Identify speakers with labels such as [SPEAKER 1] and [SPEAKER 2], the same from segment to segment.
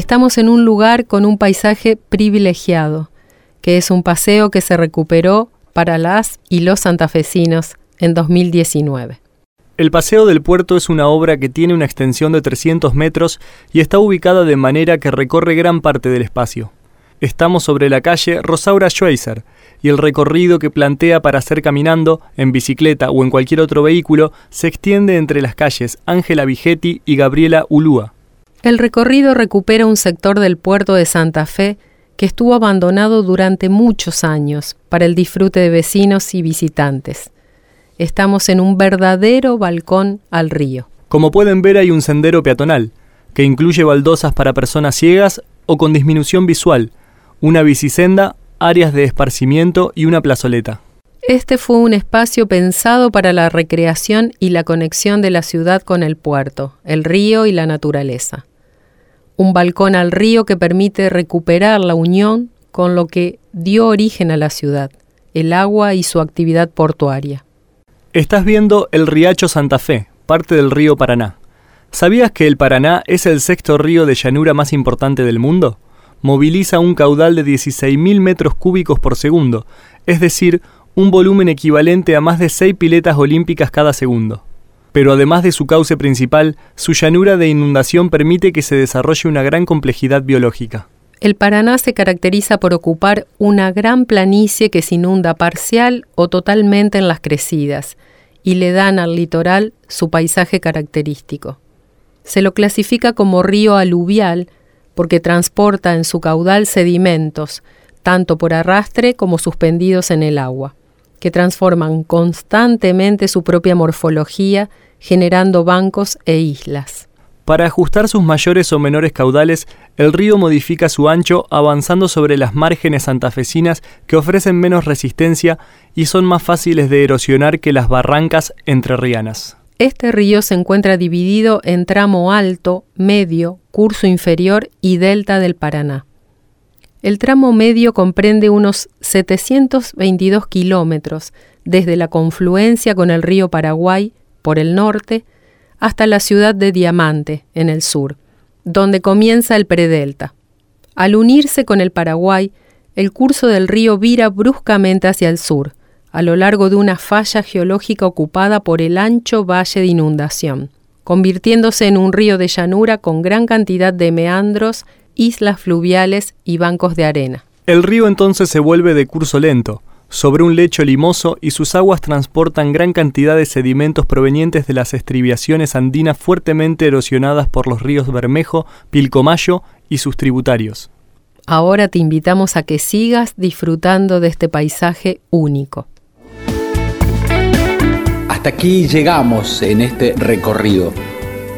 [SPEAKER 1] Estamos en un lugar con un paisaje privilegiado, que es un paseo que se recuperó para las y los santafesinos en 2019.
[SPEAKER 2] El Paseo del Puerto es una obra que tiene una extensión de 300 metros y está ubicada de manera que recorre gran parte del espacio. Estamos sobre la calle Rosaura Schweizer y el recorrido que plantea para hacer caminando, en bicicleta o en cualquier otro vehículo se extiende entre las calles Ángela Vigetti y Gabriela Ulúa.
[SPEAKER 1] El recorrido recupera un sector del puerto de Santa Fe que estuvo abandonado durante muchos años para el disfrute de vecinos y visitantes. Estamos en un verdadero balcón al río.
[SPEAKER 2] Como pueden ver hay un sendero peatonal, que incluye baldosas para personas ciegas o con disminución visual, una bicisenda, áreas de esparcimiento y una plazoleta.
[SPEAKER 1] Este fue un espacio pensado para la recreación y la conexión de la ciudad con el puerto, el río y la naturaleza. Un balcón al río que permite recuperar la unión con lo que dio origen a la ciudad, el agua y su actividad portuaria.
[SPEAKER 2] Estás viendo el Riacho Santa Fe, parte del río Paraná. ¿Sabías que el Paraná es el sexto río de llanura más importante del mundo? Moviliza un caudal de 16.000 metros cúbicos por segundo, es decir, un volumen equivalente a más de 6 piletas olímpicas cada segundo. Pero además de su cauce principal, su llanura de inundación permite que se desarrolle una gran complejidad biológica.
[SPEAKER 1] El Paraná se caracteriza por ocupar una gran planicie que se inunda parcial o totalmente en las crecidas y le dan al litoral su paisaje característico. Se lo clasifica como río aluvial porque transporta en su caudal sedimentos, tanto por arrastre como suspendidos en el agua, que transforman constantemente su propia morfología, generando bancos e islas.
[SPEAKER 2] Para ajustar sus mayores o menores caudales, el río modifica su ancho avanzando sobre las márgenes santafesinas que ofrecen menos resistencia y son más fáciles de erosionar que las barrancas entrerrianas.
[SPEAKER 1] Este río se encuentra dividido en tramo alto, medio, curso inferior y delta del Paraná. El tramo medio comprende unos 722 kilómetros desde la confluencia con el río Paraguay por el norte hasta la ciudad de Diamante, en el sur, donde comienza el predelta. Al unirse con el Paraguay, el curso del río vira bruscamente hacia el sur, a lo largo de una falla geológica ocupada por el ancho valle de inundación, convirtiéndose en un río de llanura con gran cantidad de meandros, islas fluviales y bancos de arena.
[SPEAKER 2] El río entonces se vuelve de curso lento, sobre un lecho limoso y sus aguas transportan gran cantidad de sedimentos provenientes de las estribiaciones andinas fuertemente erosionadas por los ríos Bermejo, Pilcomayo y sus tributarios.
[SPEAKER 1] Ahora te invitamos a que sigas disfrutando de este paisaje único.
[SPEAKER 3] Hasta aquí llegamos en este recorrido.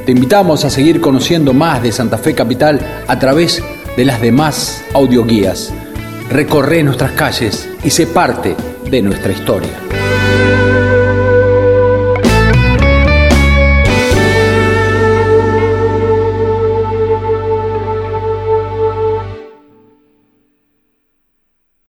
[SPEAKER 3] Te invitamos a seguir conociendo más de Santa Fe Capital a través de las demás audioguías recorre nuestras calles y sé parte de nuestra historia.